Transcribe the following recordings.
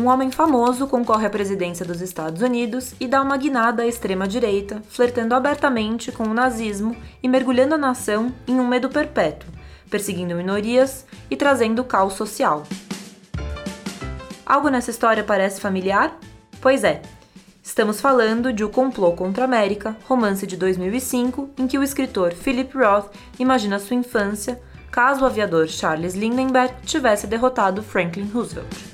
Um homem famoso concorre à presidência dos Estados Unidos e dá uma guinada à extrema-direita, flertando abertamente com o nazismo e mergulhando a nação em um medo perpétuo, perseguindo minorias e trazendo caos social. Algo nessa história parece familiar? Pois é. Estamos falando de O Complô contra a América, romance de 2005, em que o escritor Philip Roth imagina sua infância caso o aviador Charles Lindbergh tivesse derrotado Franklin Roosevelt.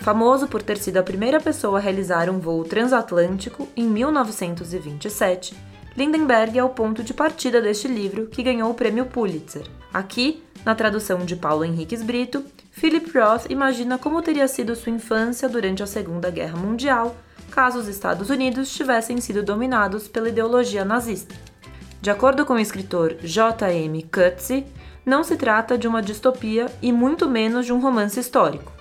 Famoso por ter sido a primeira pessoa a realizar um voo transatlântico em 1927, Lindenberg é o ponto de partida deste livro que ganhou o prêmio Pulitzer. Aqui, na tradução de Paulo Henriques Brito, Philip Roth imagina como teria sido sua infância durante a Segunda Guerra Mundial, caso os Estados Unidos tivessem sido dominados pela ideologia nazista. De acordo com o escritor J.M. Coetzee, não se trata de uma distopia e muito menos de um romance histórico.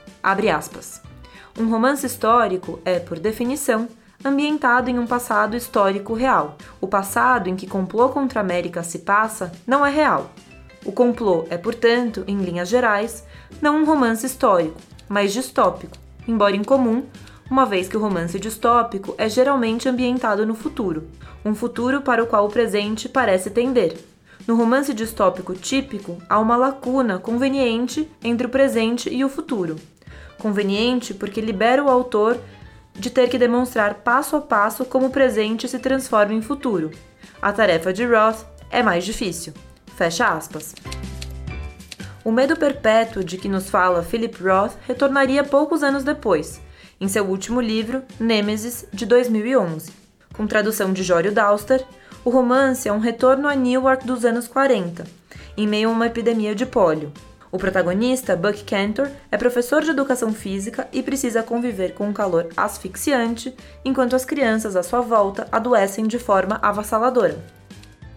Um romance histórico é, por definição, ambientado em um passado histórico real. O passado em que complô contra a América se passa não é real. O complô é, portanto, em linhas gerais, não um romance histórico, mas distópico, embora incomum, uma vez que o romance distópico é geralmente ambientado no futuro, um futuro para o qual o presente parece tender. No romance distópico típico, há uma lacuna conveniente entre o presente e o futuro. Conveniente porque libera o autor de ter que demonstrar passo a passo como o presente se transforma em futuro. A tarefa de Roth é mais difícil. Fecha aspas. O medo perpétuo de que nos fala Philip Roth retornaria poucos anos depois, em seu último livro, Nêmesis, de 2011. Com tradução de Jório Dauster, o romance é um retorno a Newark dos anos 40, em meio a uma epidemia de pólio. O protagonista, Buck Cantor, é professor de educação física e precisa conviver com um calor asfixiante enquanto as crianças à sua volta adoecem de forma avassaladora.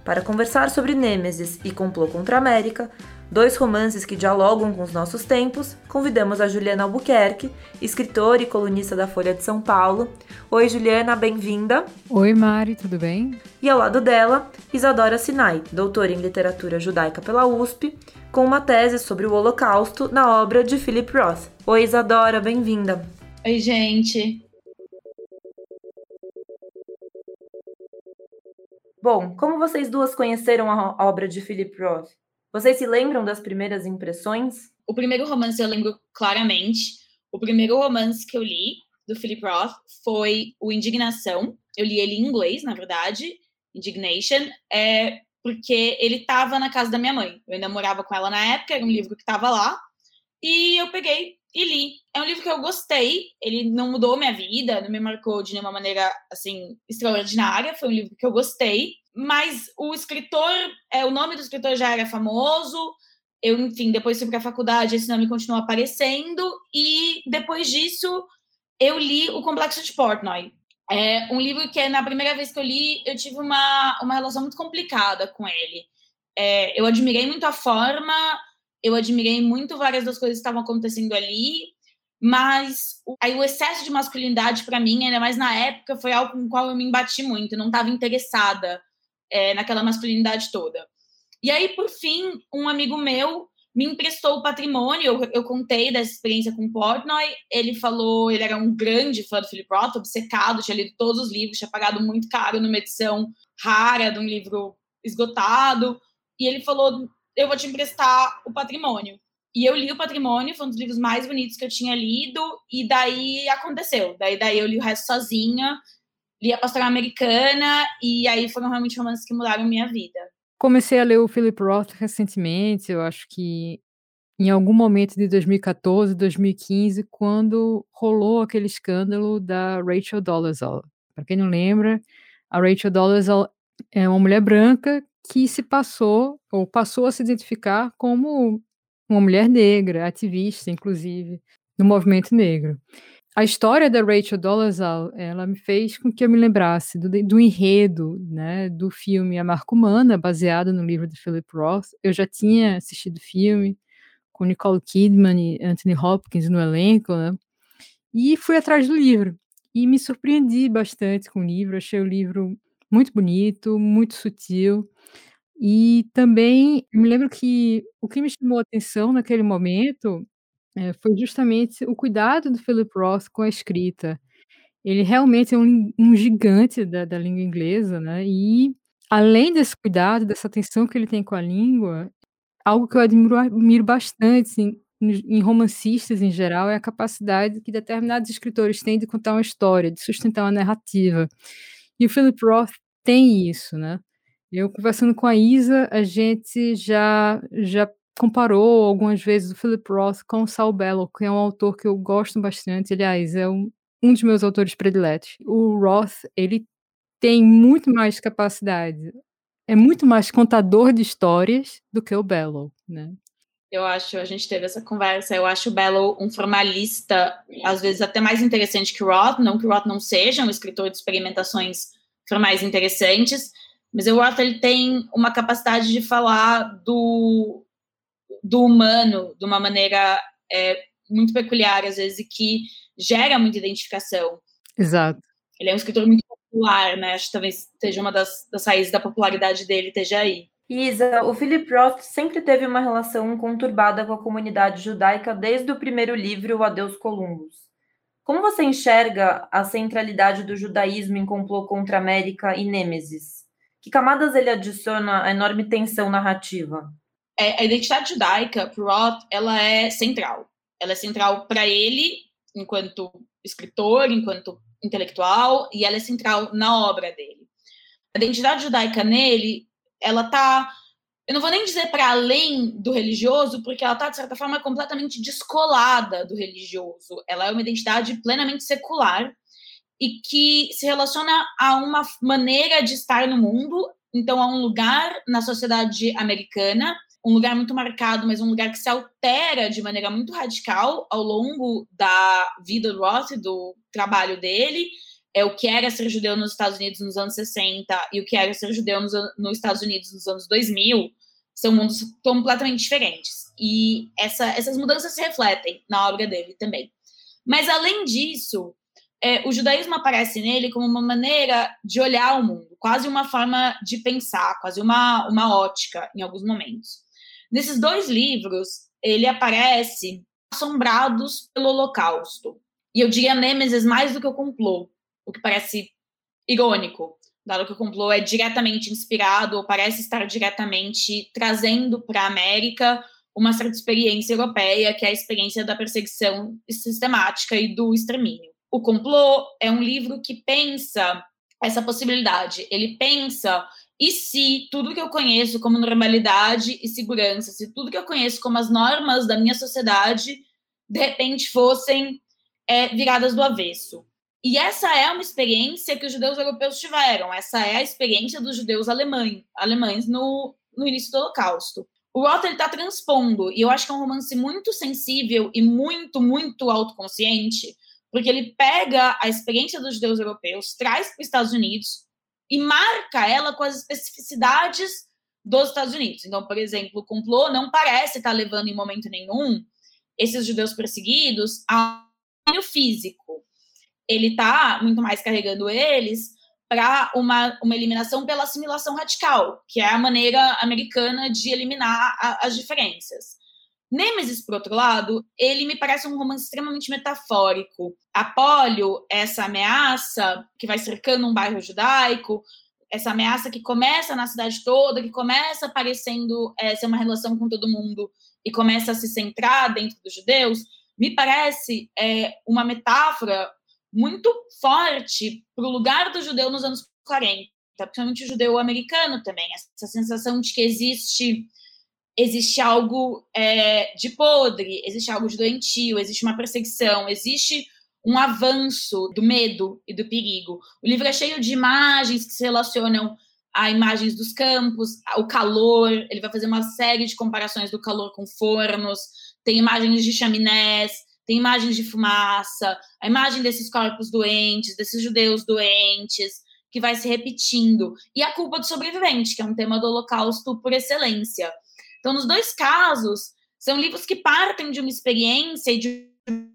Para conversar sobre Nêmesis e Complô contra a América, dois romances que dialogam com os nossos tempos, convidamos a Juliana Albuquerque, escritora e colunista da Folha de São Paulo. Oi, Juliana, bem-vinda. Oi, Mari, tudo bem? E ao lado dela, Isadora Sinai, doutora em literatura judaica pela USP, com uma tese sobre o Holocausto na obra de Philip Roth. Oi, Isadora, bem-vinda. Oi, gente. Bom, como vocês duas conheceram a obra de Philip Roth? Vocês se lembram das primeiras impressões? O primeiro romance eu lembro claramente. O primeiro romance que eu li do Philip Roth foi o Indignação. Eu li ele em inglês, na verdade, Indignation. É, porque ele estava na casa da minha mãe. Eu ainda morava com ela na época, era um livro que estava lá. E eu peguei e li. É um livro que eu gostei, ele não mudou minha vida, não me marcou de nenhuma maneira assim extraordinária, foi um livro que eu gostei, mas o escritor, é, o nome do escritor já era famoso. Eu, enfim, depois fui para a faculdade, esse nome continuou aparecendo e depois disso eu li O Complexo de Portnoy, é um livro que, na primeira vez que eu li, eu tive uma, uma relação muito complicada com ele. É, eu admirei muito a forma, eu admirei muito várias das coisas que estavam acontecendo ali, mas aí o excesso de masculinidade para mim, ainda mais na época, foi algo com o qual eu me embati muito, não estava interessada é, naquela masculinidade toda. E aí, por fim, um amigo meu me emprestou o patrimônio. Eu, eu contei dessa experiência com o Portnoy. Ele falou, ele era um grande fã do Philip Roth, obcecado, tinha lido todos os livros, tinha pagado muito caro numa edição rara de um livro esgotado. E ele falou: Eu vou te emprestar o patrimônio. E eu li o Patrimônio, foi um dos livros mais bonitos que eu tinha lido, e daí aconteceu. Daí, daí eu li o resto sozinha, li a Pastoral Americana, e aí foram realmente romances que mudaram minha vida. Comecei a ler o Philip Roth recentemente, eu acho que em algum momento de 2014, 2015, quando rolou aquele escândalo da Rachel Dolezal. Para quem não lembra, a Rachel Dolezal é uma mulher branca que se passou ou passou a se identificar como uma mulher negra, ativista, inclusive, no movimento negro. A história da Rachel Dolezal, ela me fez com que eu me lembrasse do, do enredo, né, do filme A Marca Humana, baseado no livro de Philip Roth. Eu já tinha assistido o filme com Nicole Kidman e Anthony Hopkins no elenco, né, e fui atrás do livro. E me surpreendi bastante com o livro, achei o livro muito bonito, muito sutil. E também me lembro que o que me chamou a atenção naquele momento É, foi justamente o cuidado do Philip Roth com a escrita. Ele realmente é um, um gigante da, da língua inglesa, né? E além desse cuidado, dessa atenção que ele tem com a língua, algo que eu admiro, admiro bastante assim, em romancistas em geral é a capacidade que determinados escritores têm de contar uma história, de sustentar uma narrativa. E o Philip Roth tem isso, né? Eu conversando com a Isa, a gente já já comparou algumas vezes o Philip Roth com o Saul Bellow, que é um autor que eu gosto bastante, aliás, é um, um dos meus autores prediletos. O Roth, ele tem muito mais capacidade, é muito mais contador de histórias do que o Bellow, né? Eu acho, a gente teve essa conversa, eu acho o Bellow um formalista, às vezes até mais interessante que o Roth, não que o Roth não seja um escritor de experimentações formais interessantes, mas o Roth ele tem uma capacidade de falar do, do humano de uma maneira é, muito peculiar, às vezes, e que gera muita identificação. Exato. Ele é um escritor muito popular, né? Acho que talvez seja uma das, das raízes da popularidade dele, esteja aí. Isa, o Philip Roth sempre teve uma relação conturbada com a comunidade judaica desde o primeiro livro, O Adeus Columbus. Como você enxerga a centralidade do judaísmo em Complô contra a América e Nêmesis? Que camadas ele adiciona à enorme tensão narrativa? É, a identidade judaica, para Roth, ela é central. Ela é central para ele, enquanto escritor, enquanto intelectual, e ela é central na obra dele. A identidade judaica nele ela tá, eu não vou nem dizer para além do religioso, porque ela tá de certa forma completamente descolada do religioso. Ela é uma identidade plenamente secular e que se relaciona a uma maneira de estar no mundo, então a um lugar na sociedade americana, um lugar muito marcado, mas um lugar que se altera de maneira muito radical ao longo da vida do Roth, do trabalho dele, é o que era ser judeu nos Estados Unidos nos anos 60 e o que era ser judeu nos, nos Estados Unidos nos anos 2000 são mundos completamente diferentes. E essa, essas mudanças se refletem na obra dele também. Mas, além disso, é, o judaísmo aparece nele como uma maneira de olhar o mundo, quase uma forma de pensar, quase uma, uma ótica em alguns momentos. Nesses dois livros, ele aparece assombrados pelo Holocausto. E eu diria Nêmesis mais do que o complô, o que parece irônico, dado que o complô é diretamente inspirado ou parece estar diretamente trazendo para a América uma certa experiência europeia, que é a experiência da perseguição sistemática e do extermínio. O complô é um livro que pensa essa possibilidade. Ele pensa e se tudo que eu conheço como normalidade e segurança, se tudo que eu conheço como as normas da minha sociedade, de repente fossem é, viradas do avesso. E essa é uma experiência que os judeus europeus tiveram, essa é a experiência dos judeus alemães, alemães no, no início do Holocausto. O Roth está transpondo, e eu acho que é um romance muito sensível e muito, muito autoconsciente, porque ele pega a experiência dos judeus europeus, traz para os Estados Unidos e marca ela com as especificidades dos Estados Unidos. Então, por exemplo, o complô não parece estar levando em momento nenhum esses judeus perseguidos a um físico ele está muito mais carregando eles para uma, uma eliminação pela assimilação radical, que é a maneira americana de eliminar a, as diferenças. Nemesis, por outro lado, ele me parece um romance extremamente metafórico. A polio, essa ameaça que vai cercando um bairro judaico, essa ameaça que começa na cidade toda, que começa aparecendo é, ser uma relação com todo mundo e começa a se centrar dentro dos judeus, me parece é, uma metáfora muito forte para o lugar do judeu nos anos 40, principalmente o judeu americano também, essa sensação de que existe existe algo é, de podre, existe algo de doentio, existe uma perseguição, existe um avanço do medo e do perigo. O livro é cheio de imagens que se relacionam a imagens dos campos, o calor, ele vai fazer uma série de comparações do calor com fornos, tem imagens de chaminés, tem imagens de fumaça, a imagem desses corpos doentes, desses judeus doentes, que vai se repetindo, e a culpa do sobrevivente, que é um tema do Holocausto por excelência. Então, nos dois casos, são livros que partem de uma experiência e de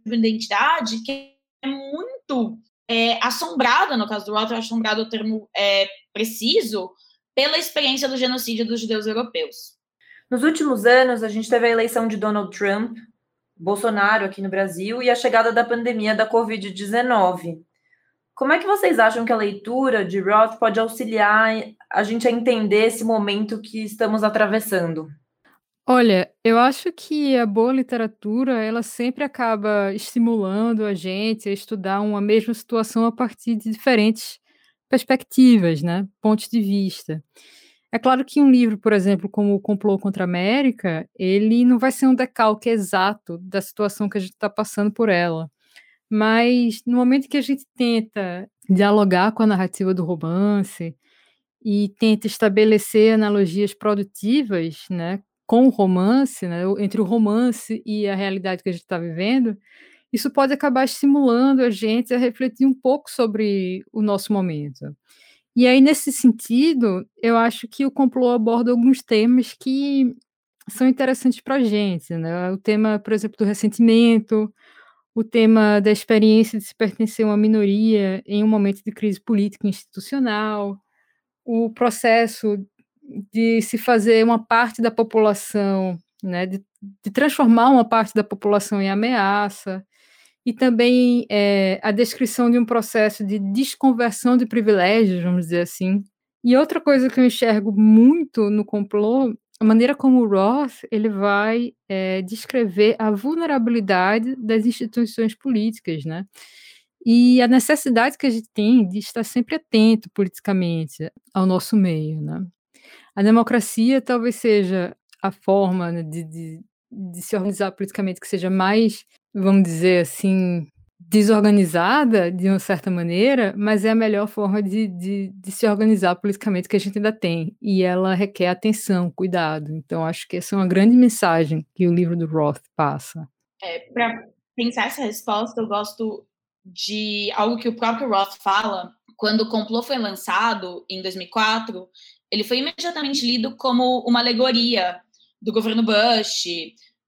uma identidade que é muito é, assombrada, no caso do Walter, assombrado o termo é, preciso, pela experiência do genocídio dos judeus europeus. Nos últimos anos, a gente teve a eleição de Donald Trump, Bolsonaro aqui no Brasil e a chegada da pandemia da Covid-19. Como é que vocês acham que a leitura de Roth pode auxiliar a gente a entender esse momento que estamos atravessando? Olha, eu acho que a boa literatura, ela sempre acaba estimulando a gente a estudar uma mesma situação a partir de diferentes perspectivas, né, pontos de vista. É claro que um livro, por exemplo, como O Complô contra a América, ele não vai ser um decalque exato da situação que a gente está passando por ela. Mas no momento que a gente tenta dialogar com a narrativa do romance e tenta estabelecer analogias produtivas, né, com o romance, né, entre o romance e a realidade que a gente está vivendo, isso pode acabar estimulando a gente a refletir um pouco sobre o nosso momento. E aí, nesse sentido, eu acho que o complô aborda alguns temas que são interessantes para a gente, né? O tema, por exemplo, do ressentimento, o tema da experiência de se pertencer a uma minoria em um momento de crise política e institucional, o processo de se fazer uma parte da população, né, de, de transformar uma parte da população em ameaça, e também é, a descrição de um processo de desconversão de privilégios, vamos dizer assim. E outra coisa que eu enxergo muito no complô, a maneira como o Roth ele vai é, descrever a vulnerabilidade das instituições políticas, né? E a necessidade que a gente tem de estar sempre atento politicamente ao nosso meio, né? A democracia talvez seja a forma né, de, de, de se organizar politicamente que seja mais vamos dizer assim, desorganizada de uma certa maneira, mas é a melhor forma de, de, de, se organizar politicamente que a gente ainda tem. E ela requer atenção, cuidado. Então, acho que essa é uma grande mensagem que o livro do Roth passa. É, Para pensar essa resposta, eu gosto de algo que o próprio Roth fala. Quando o complô foi lançado em 2004, ele foi imediatamente lido como uma alegoria do governo Bush,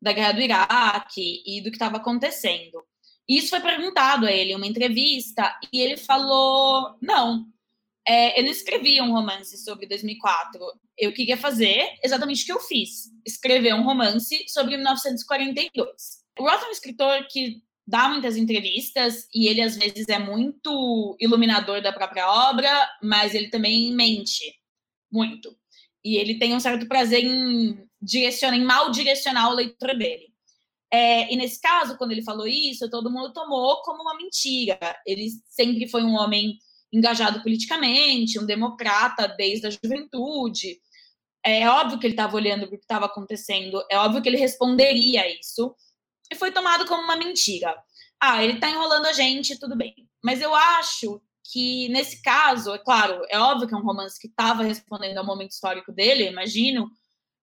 da guerra do Iraque e do que estava acontecendo. Isso foi perguntado a ele em uma entrevista e ele falou: não, é, eu não escrevi um romance sobre 2004. Eu queria fazer exatamente o que eu fiz: escrever um romance sobre 1942. O Roth é um escritor que dá muitas entrevistas e ele às vezes é muito iluminador da própria obra, mas ele também mente muito. E ele tem um certo prazer em direciona, em mal direcionar o leitor dele. É, e nesse caso, quando ele falou isso, todo mundo tomou como uma mentira. Ele sempre foi um homem engajado politicamente, um democrata desde a juventude. É óbvio que ele estava olhando para o que estava acontecendo, é óbvio que ele responderia a isso. E foi tomado como uma mentira. Ah, ele está enrolando a gente, tudo bem. Mas eu acho que nesse caso, é claro, é óbvio que é um romance que estava respondendo ao momento histórico dele, imagino,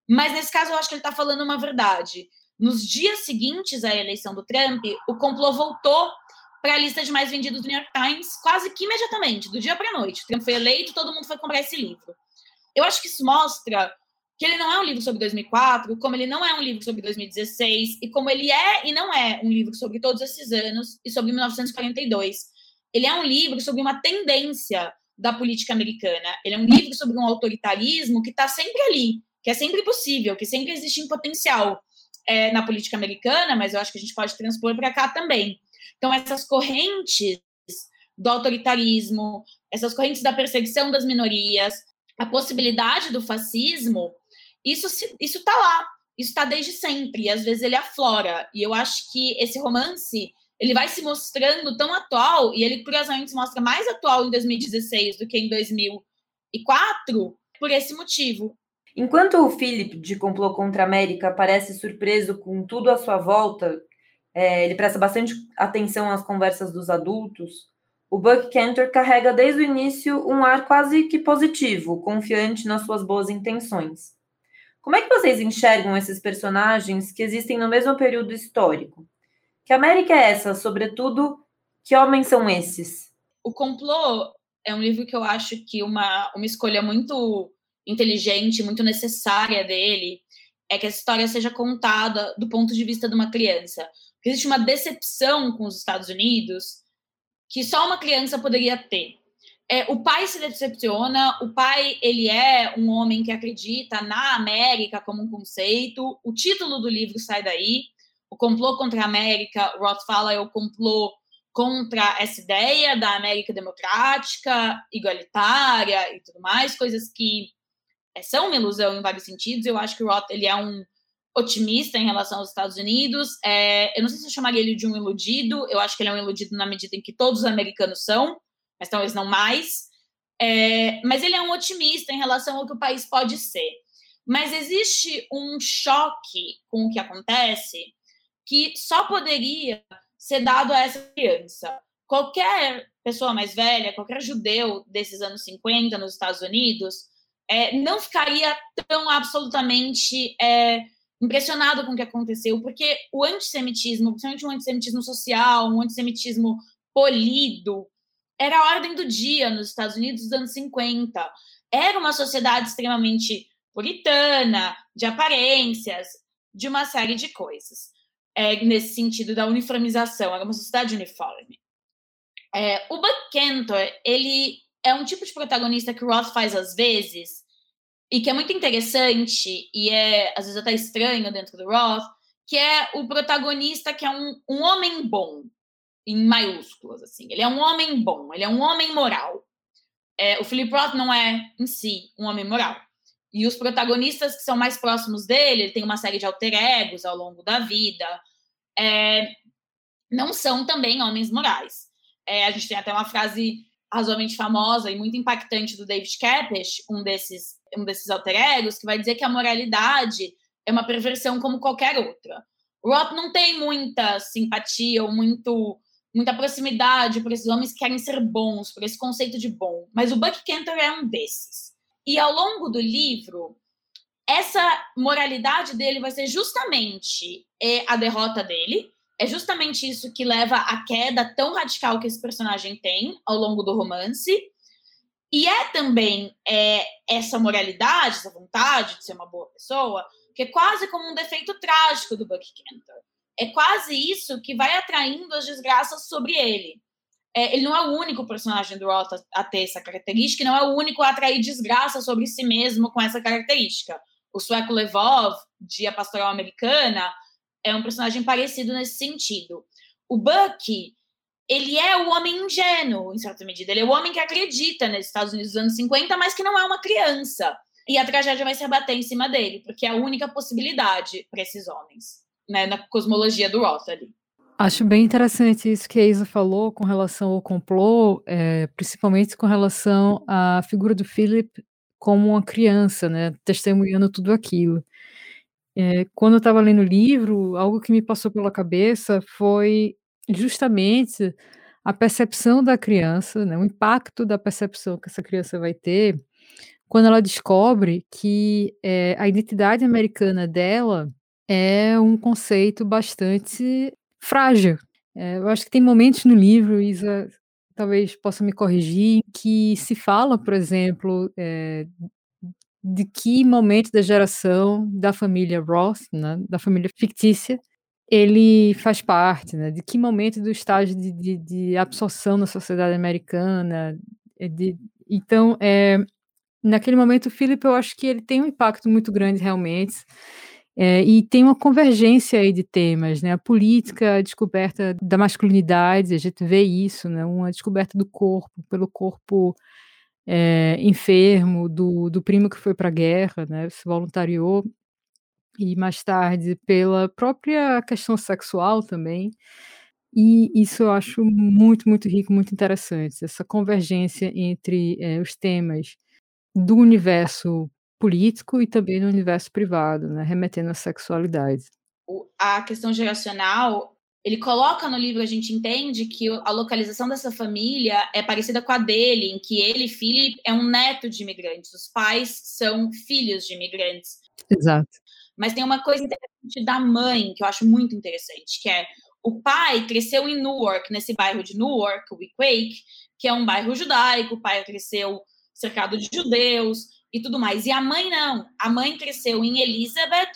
mas nesse caso, eu acho que ele está falando uma verdade. Nos dias seguintes à eleição do Trump, o complô voltou para a lista de mais vendidos do New York Times quase que imediatamente, do dia para a noite. O Trump foi eleito, todo mundo foi comprar esse livro. Eu acho que isso mostra que ele não é um livro sobre 2004, como ele não é um livro sobre 2016, e como ele é e não é um livro sobre todos esses anos e sobre 1942. Ele é um livro sobre uma tendência da política americana. Ele é um livro sobre um autoritarismo que está sempre ali, que é sempre possível, que sempre existe em potencial é, na política americana, mas eu acho que a gente pode transpor para cá também. Então, essas correntes do autoritarismo, essas correntes da perseguição das minorias, a possibilidade do fascismo, isso está lá, isso está desde sempre, e às vezes ele aflora. E eu acho que esse romance ele vai se mostrando tão atual, e ele curiosamente se mostra mais atual em 2016 do que em 2004, por esse motivo. Enquanto o Philip, de Complô contra a América, parece surpreso com tudo à sua volta, é, ele presta bastante atenção às conversas dos adultos, o Buck Cantor carrega desde o início um ar quase que positivo, confiante nas suas boas intenções. Como é que vocês enxergam esses personagens que existem no mesmo período histórico? Que América é essa, sobretudo, que homens são esses? O Complô é um livro que eu acho que uma, uma escolha muito inteligente, muito necessária dele, é que a história seja contada do ponto de vista de uma criança. Porque existe uma decepção com os Estados Unidos que só uma criança poderia ter. É, o pai se decepciona, o pai ele é um homem que acredita na América como um conceito, o título do livro sai daí. O complô contra a América, Roth fala é o complô contra essa ideia da América democrática, igualitária e tudo mais, coisas que é, são uma ilusão em vários sentidos. Eu acho que o Roth ele é um otimista em relação aos Estados Unidos. É, eu não sei se eu chamaria ele de um iludido, eu acho que ele é um iludido na medida em que todos os americanos são, mas talvez não mais. É, mas ele é um otimista em relação ao que o país pode ser. Mas existe um choque com o que acontece que só poderia ser dado a essa criança. Qualquer pessoa mais velha, qualquer judeu desses anos 50 nos Estados Unidos, é, não ficaria tão absolutamente é, impressionado com o que aconteceu, porque o antissemitismo, principalmente um antissemitismo social, um antissemitismo polido, era a ordem do dia nos Estados Unidos dos anos 50. Era uma sociedade extremamente puritana, de aparências, de uma série de coisas. É, nesse sentido da uniformização, era uma sociedade uniforme. É, o Buck Cantor, ele é um tipo de protagonista que o Roth faz às vezes, e que é muito interessante, e é às vezes até estranho dentro do Roth, que é o protagonista que é um, um homem bom, em maiúsculas, assim. Ele é um homem bom, ele é um homem moral. É, o Philip Roth não é, em si, um homem moral. E os protagonistas que são mais próximos dele, ele tem uma série de alter egos ao longo da vida, é, não são também homens morais. É, a gente tem até uma frase razoavelmente famosa e muito impactante do David Kepesh, um desses, um desses alter egos, que vai dizer que a moralidade é uma perversão como qualquer outra. O Roth não tem muita simpatia ou muito muita proximidade por esses homens que querem ser bons, por esse conceito de bom. Mas o Buck Cantor é um desses. E ao longo do livro, essa moralidade dele vai ser justamente é, a derrota dele. É justamente isso que leva à queda tão radical que esse personagem tem ao longo do romance. E é também é, essa moralidade, essa vontade de ser uma boa pessoa, que é quase como um defeito trágico do Buck Cantor é quase isso que vai atraindo as desgraças sobre ele. É, ele não é o único personagem do Roth a, a, ter essa característica, e não é o único a atrair desgraça sobre si mesmo com essa característica. O sueco Levov, de A Pastoral Americana, é um personagem parecido nesse sentido. O Bucky, ele é o homem ingênuo, em certa medida. Ele é o homem que acredita nos Estados Unidos dos anos 50, mas que não é uma criança. E a tragédia vai se abater em cima dele, porque é a única possibilidade para esses homens né, na cosmologia do Roth ali. Acho bem interessante isso que a Isa falou com relação ao complô, é, principalmente com relação à figura do Philip como uma criança, né, testemunhando tudo aquilo. É, quando eu estava lendo o livro, algo que me passou pela cabeça foi justamente a percepção da criança, né, o impacto da percepção que essa criança vai ter quando ela descobre que é, a identidade americana dela é um conceito bastante frágil. É, eu acho que tem momentos no livro, Isa talvez possa me corrigir, que se fala, por exemplo, é, de que momento da geração da família Roth, né, da família fictícia, ele faz parte, né, de que momento do estágio de, de, de absorção na sociedade americana. É de, então, é, naquele momento, o Philip, eu acho que ele tem um impacto muito grande realmente. É, e tem uma convergência aí de temas, né? A política, a descoberta da masculinidade, a gente vê isso, né? Uma descoberta do corpo, pelo corpo é, enfermo, do, do primo que foi para a guerra, né? Se voluntariou, e mais tarde pela própria questão sexual também. E isso eu acho muito, muito rico, muito interessante, essa convergência entre é, os temas do universo político e também no universo privado, né, remetendo à sexualidade. A questão geracional, ele coloca no livro, a gente entende que a localização dessa família é parecida com a dele, em que ele, Philip, é um neto de imigrantes, os pais são filhos de imigrantes. Exato. Mas tem uma coisa interessante da mãe, que eu acho muito interessante, que é o pai cresceu em Newark, nesse bairro de Newark, Wickwake, que é um bairro judaico, o pai cresceu cercado de judeus, e tudo mais. E a mãe não. A mãe cresceu em Elizabeth,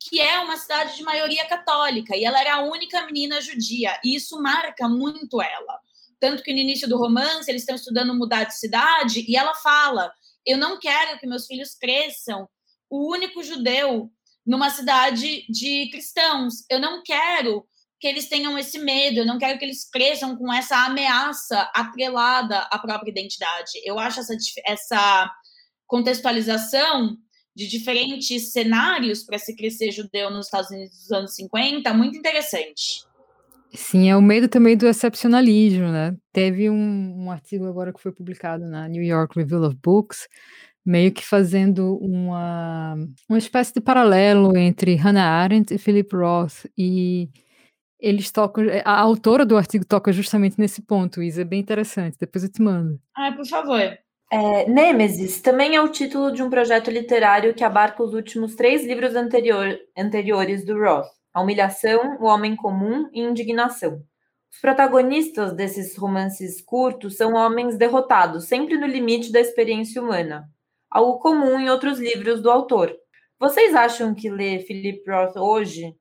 que é uma cidade de maioria católica, e ela era a única menina judia, e isso marca muito ela. Tanto que no início do romance eles estão estudando mudar de cidade, e ela fala: Eu não quero que meus filhos cresçam o único judeu numa cidade de cristãos. Eu não quero que eles tenham esse medo, eu não quero que eles cresçam com essa ameaça atrelada à própria identidade. Eu acho essa, essa contextualização de diferentes cenários para se crescer judeu nos Estados Unidos dos anos 50 muito interessante. Sim, é o medo também do excepcionalismo, né? Teve um, um artigo agora que foi publicado na New York Review of Books, meio que fazendo uma, uma espécie de paralelo entre Hannah Arendt e Philip Roth, e eles tocam, a autora do artigo toca justamente nesse ponto, Isa, é bem interessante, depois eu te mando. Ah, por favor. É, Nêmesis também é o título de um projeto literário que abarca os últimos três livros anterior, anteriores do Roth. A Humilhação, O Homem Comum e Indignação. Os protagonistas desses romances curtos são homens derrotados, sempre no limite da experiência humana, algo comum em outros livros do autor. Vocês acham que ler Philip Roth hoje,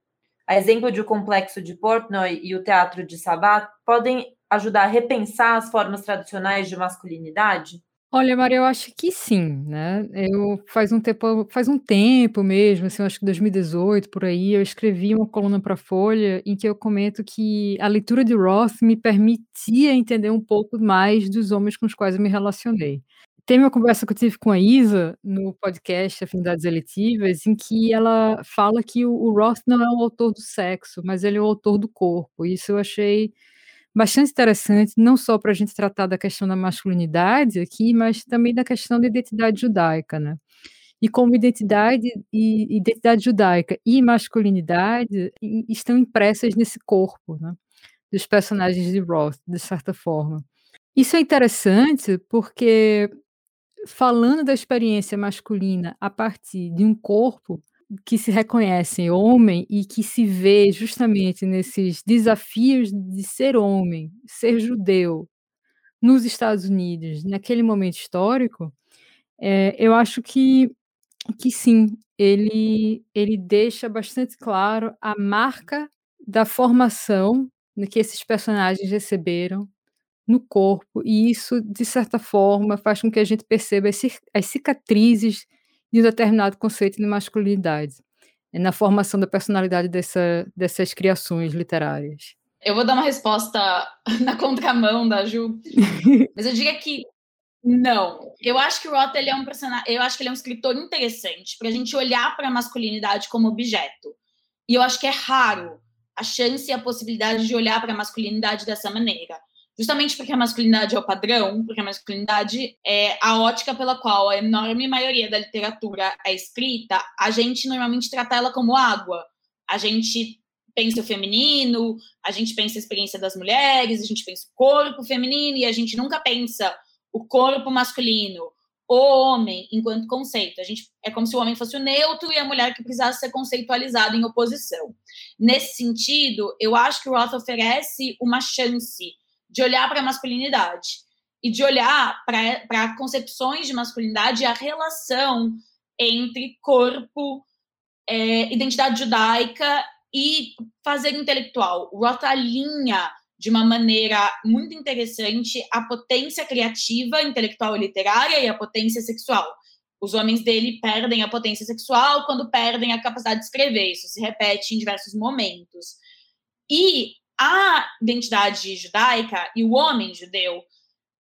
a exemplo de O Complexo de Portnoy e O Teatro de Sabat, podem ajudar a repensar as formas tradicionais de masculinidade? Olha, Maria, eu acho que sim, né? Eu faz um tempo faz um tempo mesmo, assim, eu acho que 2018, por aí, eu escrevi uma coluna para a Folha em que eu comento que a leitura de Roth me permitia entender um pouco mais dos homens com os quais eu me relacionei. Teve uma conversa que eu tive com a Isa no podcast Afinidades Eletivas, em que ela fala que o Roth não é o autor do sexo, mas ele é o autor do corpo. Isso eu achei bastante interessante, não só para a gente tratar da questão da masculinidade aqui, mas também da questão da identidade judaica, né? E como identidade e identidade judaica e masculinidade estão impressas nesse corpo, né? Dos personagens de Roth, de certa forma. Isso é interessante porque falando da experiência masculina a partir de um corpo, que se reconhecem homem e que se vê justamente nesses desafios de ser homem, ser judeu nos Estados Unidos, naquele momento histórico, é, eu acho que, que sim, ele, ele deixa bastante claro a marca da formação que esses personagens receberam no corpo, e isso, de certa forma, faz com que a gente perceba as, cicatrizes de um determinado conceito de masculinidade, é na formação da personalidade dessa, dessas criações literárias. Eu vou dar uma resposta na contramão da Ju, mas eu diria que não. Eu acho que o Roth ele é um personagem, eu acho que ele é um escritor interessante para a gente olhar para a masculinidade como objeto. E eu acho que é raro a chance e a possibilidade de olhar para a masculinidade dessa maneira justamente porque a masculinidade é o padrão, porque a masculinidade é a ótica pela qual a enorme maioria da literatura é escrita, a gente normalmente trata ela como água. A gente pensa o feminino, a gente pensa a experiência das mulheres, a gente pensa o corpo feminino e a gente nunca pensa o corpo masculino, o homem enquanto conceito. A gente é como se o homem fosse o neutro e a mulher que precisasse ser conceitualizada em oposição. Nesse sentido, eu acho que o Roth oferece uma chance de olhar para a masculinidade e de olhar para concepções de masculinidade e a relação entre corpo, é, identidade judaica e fazer intelectual. O Roth alinha de uma maneira muito interessante a potência criativa, intelectual e literária e a potência sexual. Os homens dele perdem a potência sexual quando perdem a capacidade de escrever. Isso se repete em diversos momentos. E a identidade judaica e o homem judeu,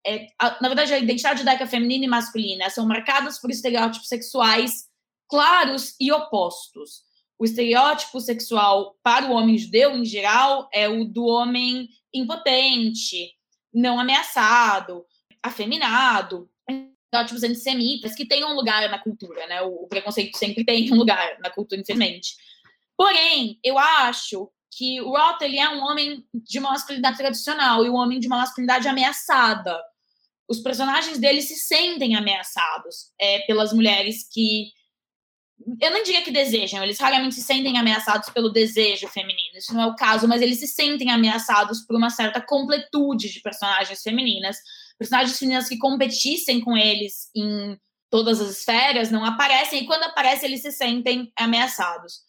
é, a, na verdade, a identidade judaica feminina e masculina são marcadas por estereótipos sexuais claros e opostos. O estereótipo sexual para o homem judeu, em geral, é o do homem impotente, não ameaçado, afeminado, estereótipos antissemitas que têm um lugar na cultura, né? O preconceito sempre tem um lugar na cultura, infelizmente. Porém, eu acho que o Roth ele é um homem de uma masculinidade tradicional e um homem de uma masculinidade ameaçada. Os personagens dele se sentem ameaçados é, pelas mulheres que eu não diria que desejam, eles raramente se sentem ameaçados pelo desejo feminino, isso não é o caso, mas eles se sentem ameaçados por uma certa completude de personagens femininas, personagens femininas que competissem com eles em todas as esferas não aparecem, e quando aparecem eles se sentem ameaçados.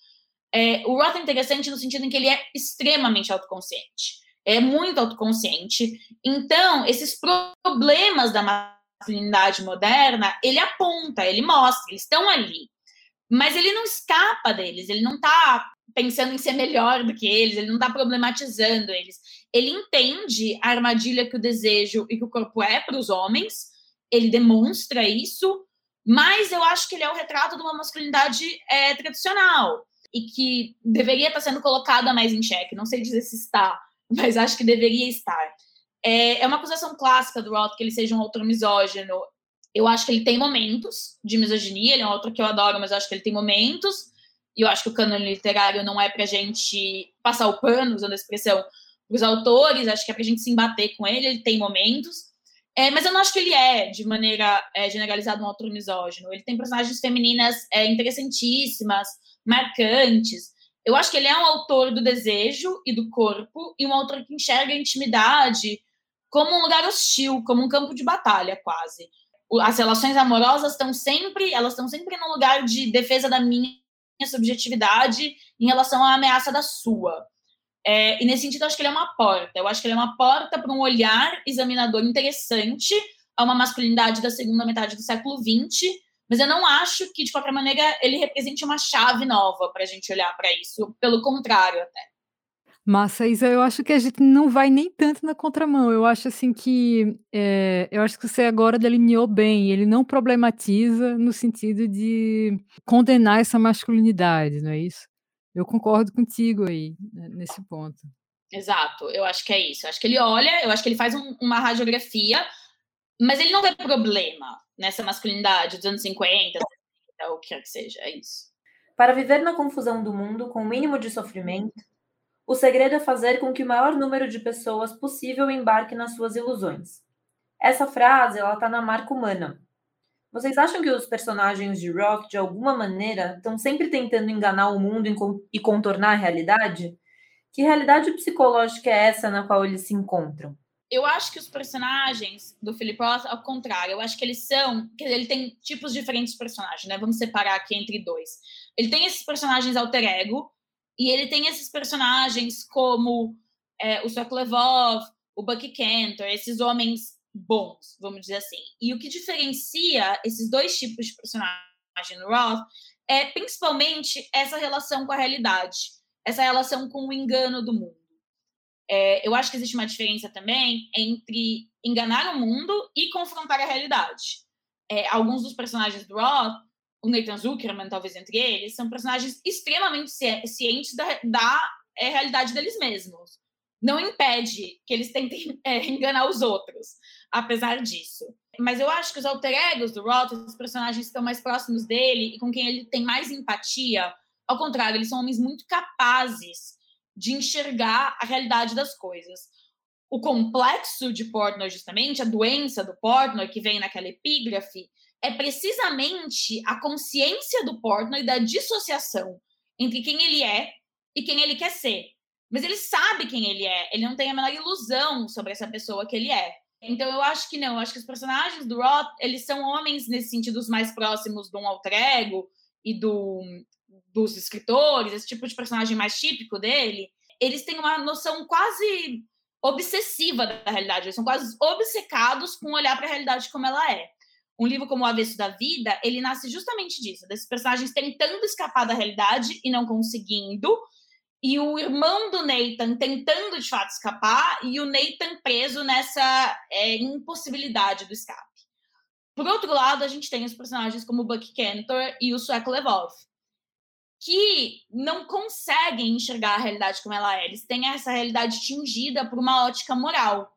É, o Roth é interessante no sentido em que ele é extremamente autoconsciente. É muito autoconsciente. Então, esses problemas da masculinidade moderna, ele aponta, ele mostra, eles estão ali. mas ele não escapa deles, ele não tá pensando em ser melhor do que eles, ele não tá problematizando eles. Ele entende a armadilha que o desejo e que o corpo é para os homens, ele demonstra isso, mas eu acho que ele é o retrato de uma masculinidade é, tradicional e que deveria estar sendo colocada mais em xeque. Não sei dizer se está, mas acho que deveria estar. É, é uma acusação clássica do Roth que ele seja um autor misógino. Eu acho que ele tem momentos de misoginia, ele é um autor que eu adoro, mas eu acho que ele tem momentos. E eu acho que o cânone literário não é pra gente passar o pano, usando a expressão, os autores, acho que é pra gente se embater com ele, ele tem momentos. É, mas eu não acho que ele é, de maneira é, generalizada, um autor misógino. Ele tem personagens femininas é, interessantíssimas, marcantes. Eu acho que ele é um autor do desejo e do corpo, e um autor que enxerga a intimidade como um lugar hostil, como um campo de batalha, quase. As relações amorosas estão sempre, elas estão sempre no lugar de defesa da minha subjetividade em relação à ameaça da sua. É, e nesse sentido, eu acho que ele é uma porta. Eu acho que ele é uma porta para um olhar examinador interessante a uma masculinidade da segunda metade do século XX, mas eu não acho que, de qualquer maneira, ele represente uma chave nova para a gente olhar para isso. Pelo contrário, até. Massa, Isa, eu acho que a gente não vai nem tanto na contramão. Eu acho assim que é, eu acho que você agora delineou bem. Ele não problematiza no sentido de condenar essa masculinidade, não é isso? Eu concordo contigo aí, né, nesse ponto. Exato, eu acho que é isso. Eu acho que ele olha, eu acho que ele faz um, uma radiografia, mas ele não vê problema nessa masculinidade dos anos 50, 60, ou o que quer que seja, é isso. Para viver na confusão do mundo com o mínimo de sofrimento, o segredo é fazer com que o maior número de pessoas possível embarque nas suas ilusões. Essa frase, ela tá na marca humana, vocês acham que os personagens de Rock, de alguma maneira, estão sempre tentando enganar o mundo e contornar a realidade? Que realidade psicológica é essa na qual eles se encontram? Eu acho que os personagens do Philip Roth, ao contrário, eu acho que eles são. Ele tem tipos diferentes de personagens, né? Vamos separar aqui entre dois. Ele tem esses personagens alter ego, e ele tem esses personagens como é, o Sokolevov, o Bucky Cantor, esses homens bons, vamos dizer assim. E o que diferencia esses dois tipos de personagem no Roth é principalmente essa relação com a realidade, essa relação com o engano do mundo. É, eu acho que existe uma diferença também entre enganar o mundo e confrontar a realidade. É, alguns dos personagens do Roth, o Nathan Zuckerman, talvez entre eles, são personagens extremamente cientes da, da é, realidade deles mesmos. Não impede que eles tentem é, enganar os outros apesar disso. Mas eu acho que os alter egos do Roth, os personagens que estão mais próximos dele e com quem ele tem mais empatia, ao contrário, eles são homens muito capazes de enxergar a realidade das coisas. O complexo de Portnoy, justamente, a doença do Portnoy, que vem naquela epígrafe, é precisamente a consciência do Portnoy da dissociação entre quem ele é e quem ele quer ser. Mas ele sabe quem ele é, ele não tem a menor ilusão sobre essa pessoa que ele é. Então eu acho que não, eu acho que os personagens do Roth, eles são homens nesse sentido os mais próximos de um alter ego e do, dos escritores, esse tipo de personagem mais típico dele, eles têm uma noção quase obsessiva da realidade, eles são quase obcecados com olhar para a realidade como ela é. Um livro como O Avesso da Vida, ele nasce justamente disso, desses personagens tentando escapar da realidade e não conseguindo, e o irmão do Nathan tentando de fato escapar e o Nathan preso nessa é, impossibilidade do escape. Por outro lado, a gente tem os personagens como Buck Cantor e o Sueco Levov, que não conseguem enxergar a realidade como ela é. Eles têm essa realidade tingida por uma ótica moral.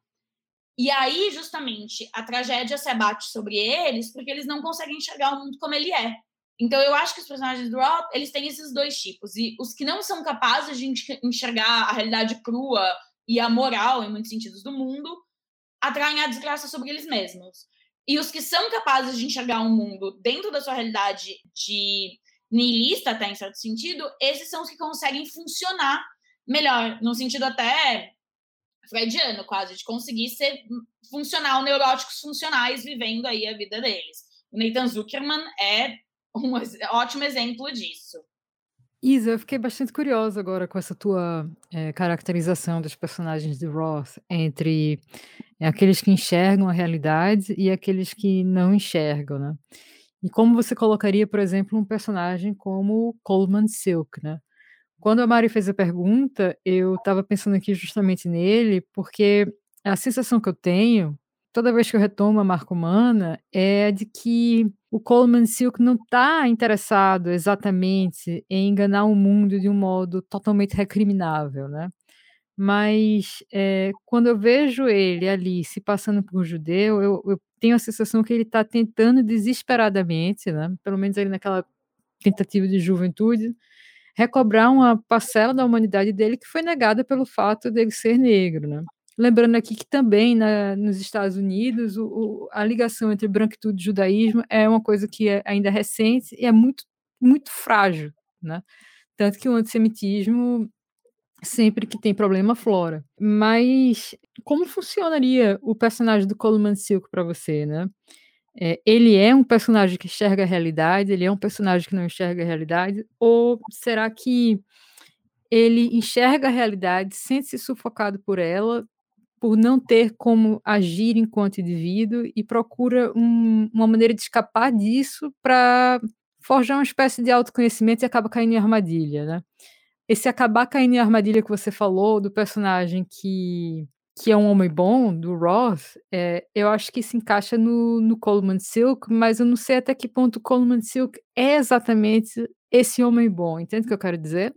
E aí, justamente, a tragédia se abate sobre eles porque eles não conseguem enxergar o mundo como ele é. Então eu acho que os personagens do Rob, eles têm esses dois tipos. E os que não são capazes de enxergar a realidade crua e a moral, em muitos sentidos do mundo, atraem a desgraça sobre eles mesmos. E os que são capazes de enxergar um mundo dentro da sua realidade de nihilista, até em certo sentido, esses são os que conseguem funcionar melhor, no sentido até freudiano, quase, de conseguir ser funcional, neuróticos funcionais, vivendo aí a vida deles. O Nathan Zuckerman é um ótimo exemplo disso. Isa, eu fiquei bastante curiosa agora com essa tua é, caracterização dos personagens de Roth entre é, aqueles que enxergam a realidade e aqueles que não enxergam, né? E como você colocaria, por exemplo, um personagem como Coleman Silk, né? Quando a Mari fez a pergunta, eu estava pensando aqui justamente nele, porque a sensação que eu tenho, toda vez que eu retomo a marca humana, é de que o Coleman Silk não está interessado exatamente em enganar o mundo de um modo totalmente recriminável, né? Mas é, quando eu vejo ele ali se passando por um judeu, eu, eu tenho a sensação que ele está tentando desesperadamente, né? Pelo menos ali naquela tentativa de juventude, recobrar uma parcela da humanidade dele que foi negada pelo fato dele ser negro, né? Lembrando aqui que também na, nos Estados Unidos o, o, a ligação entre branquitude e judaísmo é uma coisa que é ainda recente e é muito, muito frágil, né? Tanto que o antissemitismo sempre que tem problema flora. Mas como funcionaria o personagem do Coleman Silk para você, né? É, ele é um personagem que enxerga a realidade, ele é um personagem que não enxerga a realidade, ou será que ele enxerga a realidade, sente-se sufocado por ela, por não ter como agir enquanto indivíduo e procura um, uma maneira de escapar disso para forjar uma espécie de autoconhecimento e acaba caindo em armadilha, né? esse acabar caindo em armadilha que você falou do personagem que, que é um homem bom, do Roth, é, eu acho que se encaixa no, no Coleman Silk, mas eu não sei até que ponto Coleman Silk é exatamente esse homem bom. Entende o que eu quero dizer?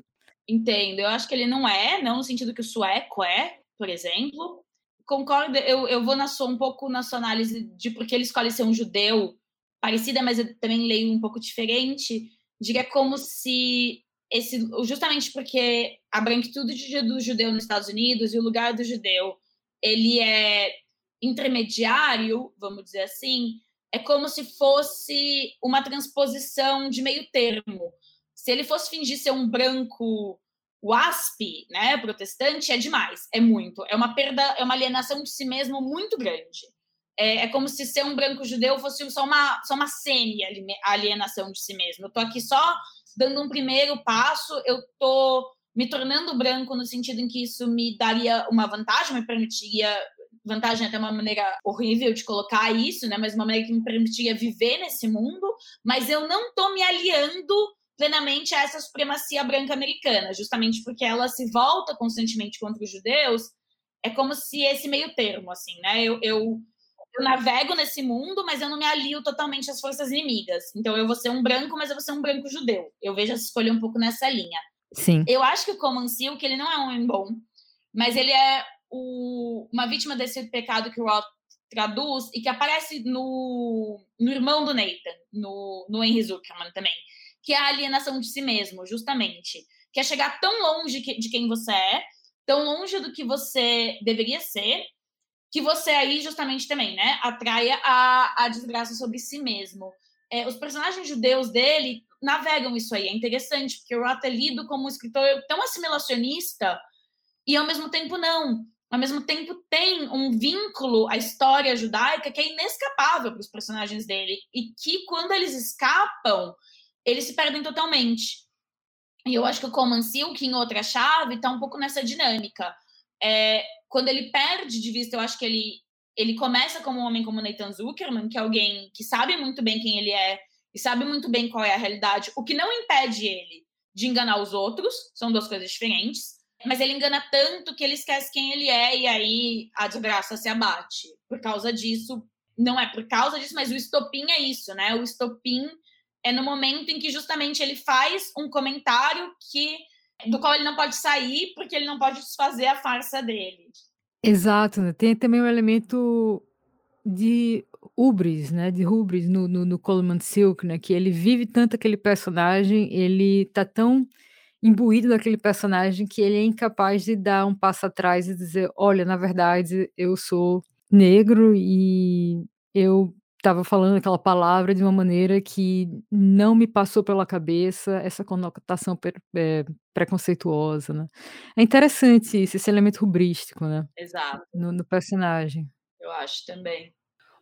Entendo. Eu acho que ele não é, não no sentido que o sueco é, por exemplo. Concordo, eu, eu vou na sua, um pouco na sua análise de porque ele escolhe ser um judeu parecida, mas eu também leio um pouco diferente, de que é como se esse, justamente porque a branquitude do judeu nos Estados Unidos e o lugar do judeu ele é intermediário, vamos dizer assim, é como se fosse uma transposição de meio termo. Se ele fosse fingir ser um branco WASP, né, protestante, é demais, é muito. É uma perda, é uma alienação de si mesmo muito grande. É, é como se ser um branco judeu fosse só uma, só uma semi-alienação de si mesmo. Eu tô aqui só dando um primeiro passo, eu estou me tornando branco no sentido em que isso me daria uma vantagem, me permitiria vantagem é até uma maneira horrível de colocar isso, né? Mas uma maneira que me permitiria viver nesse mundo, mas eu não estou me aliando plenamente a essa supremacia branca americana, justamente porque ela se volta constantemente contra os judeus. É como se esse meio termo, assim, né? Eu, eu eu navego nesse mundo, mas eu não me alio totalmente às forças inimigas. Então eu vou ser um branco, mas eu vou ser um branco judeu. Eu vejo essa escolha um pouco nessa linha. Sim. Eu acho que o Coman que ele não é um homem bom, mas ele é o, uma vítima desse pecado que o Roth traduz e que aparece no, no irmão do Nathan, no, no Henry Zuckerman também, que é a alienação de si mesmo, justamente. Que é chegar tão longe de quem você é, tão longe do que você deveria ser, que você aí justamente também, né, atraia a, a desgraça sobre si mesmo. É, os personagens judeus dele navegam isso aí, é interessante, porque o Roth é lido como um escritor tão assimilacionista e ao mesmo tempo não. Ao mesmo tempo tem um vínculo à história judaica que é inescapável para os personagens dele e que quando eles escapam, eles se perdem totalmente. E eu acho que o Coleman Silk, em outra chave, está um pouco nessa dinâmica. É, quando ele perde de vista, eu acho que ele, ele começa como um homem como Nathan Zuckerman, que é alguém que sabe muito bem quem ele é e sabe muito bem qual é a realidade, o que não impede ele de enganar os outros, são duas coisas diferentes, mas ele engana tanto que ele esquece quem ele é e aí a desgraça se abate. Por causa disso, não é por causa disso, mas o estopim é isso, né? O estopim é no momento em que justamente ele faz um comentário que do qual ele não pode sair porque ele não pode desfazer a farsa dele. Exato, né? Tem também um elemento de ubris, né? De rubris no, no, no Coleman Silk, né? Que ele vive tanto aquele personagem, ele tá tão imbuído daquele personagem que ele é incapaz de dar um passo atrás e dizer, olha, na verdade, eu sou negro e eu estava falando aquela palavra de uma maneira que não me passou pela cabeça essa conotação é, preconceituosa, né. É interessante isso, esse elemento rubrístico, né. Exato. No no personagem. Eu acho também.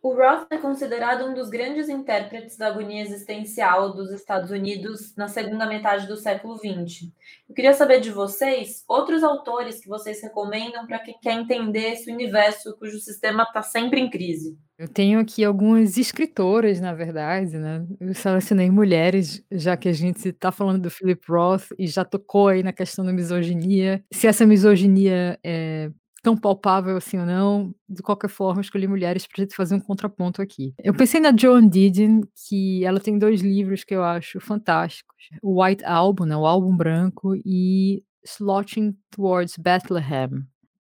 O Roth é considerado um dos grandes intérpretes da agonia existencial dos Estados Unidos na segunda metade do século XX. Eu queria saber de vocês outros autores que vocês recomendam para quem quer entender esse universo cujo sistema está sempre em crise. Eu tenho aqui algumas escritoras, na verdade, né? Eu selecionei mulheres, já que a gente está falando do Philip Roth e já tocou aí na questão da misoginia. Se essa misoginia é tão palpável assim ou não, de qualquer forma, escolhi mulheres para gente fazer um contraponto aqui. Eu pensei na Joan Didion, que ela tem dois livros que eu acho fantásticos: o White Album, né, o álbum branco, e Slotting Towards Bethlehem.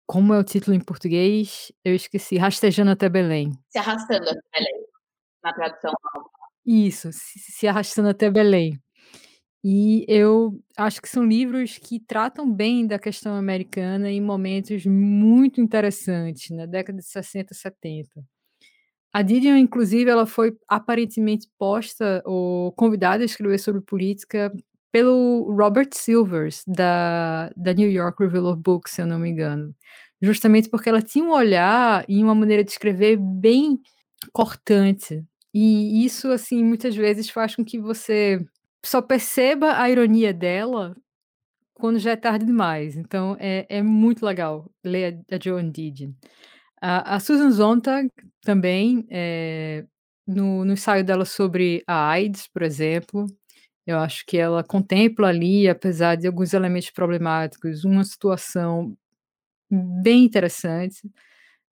Como é o título em português? Eu esqueci. Rastejando até Belém. Se arrastando até Belém, na tradução. Isso, se, se arrastando até Belém. E eu acho que são livros que tratam bem da questão americana em momentos muito interessantes, na década de 60, 70. A Didion, inclusive, ela foi aparentemente posta ou convidada a escrever sobre política pelo Robert Silvers, da, da New York Review of Books, se eu não me engano. Justamente porque ela tinha um olhar e uma maneira de escrever bem cortante. E isso, assim, muitas vezes faz com que você só perceba a ironia dela quando já é tarde demais. Então é, é muito legal ler a, a Joan Didion. A, a Susan Sontag também, é, no, no ensaio dela sobre a AIDS, por exemplo, eu acho que ela contempla ali, apesar de alguns elementos problemáticos, uma situação bem interessante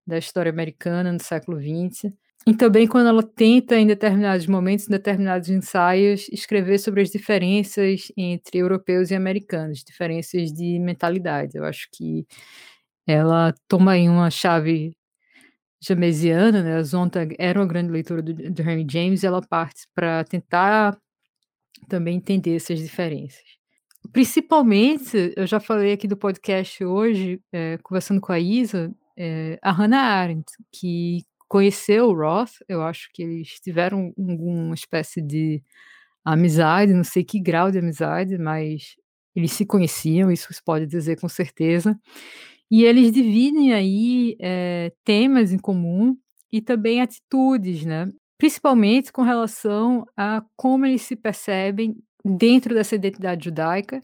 da história americana no século XX. E também quando ela tenta, em determinados momentos, em determinados ensaios, escrever sobre as diferenças entre europeus e americanos, diferenças de mentalidade. Eu acho que ela toma aí uma chave jamesiana, né? A Zonta era uma grande leitora do, do Henry James, e ela parte para tentar também entender essas diferenças. Principalmente, eu já falei aqui do podcast hoje, é, conversando com a Isa, é, a Hannah Arendt, que conheceu o Roth, eu acho que eles tiveram alguma espécie de amizade, não sei que grau de amizade, mas eles se conheciam, isso se pode dizer com certeza. E eles dividem aí é, temas em comum e também atitudes, né? Principalmente com relação a como eles se percebem dentro dessa identidade judaica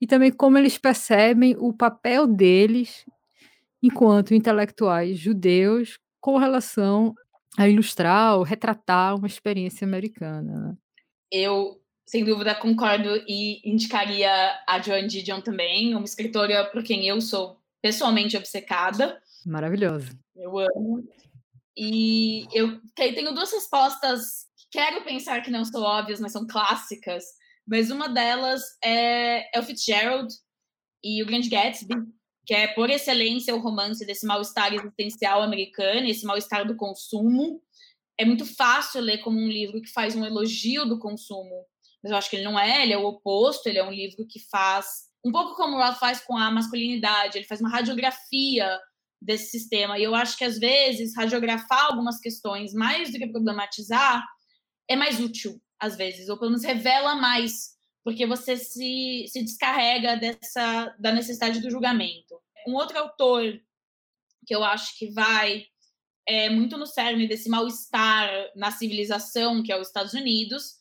e também como eles percebem o papel deles enquanto intelectuais judeus com relação a ilustrar ou retratar uma experiência americana. Né? Eu, sem dúvida, concordo e indicaria a Joan Didion também, uma escritora por quem eu sou pessoalmente obcecada. Maravilhoso. Eu amo. E eu tenho duas respostas que quero pensar que não são óbvias, mas são clássicas. Mas uma delas é, é o Fitzgerald e o Grande Gatsby, que é por excelência o romance desse mal-estar existencial americano, esse mal-estar do consumo. É muito fácil ler como um livro que faz um elogio do consumo, mas eu acho que ele não é, ele é o oposto, ele é um livro que faz, um pouco como o Roth faz com a masculinidade, ele faz uma radiografia desse sistema. E eu acho que às vezes radiografar algumas questões mais do que problematizar é mais útil, às vezes, ou pelo menos revela mais, porque você se, se descarrega dessa da necessidade do julgamento. Um outro autor que eu acho que vai é, muito no cerne desse mal-estar na civilização, que é os Estados Unidos,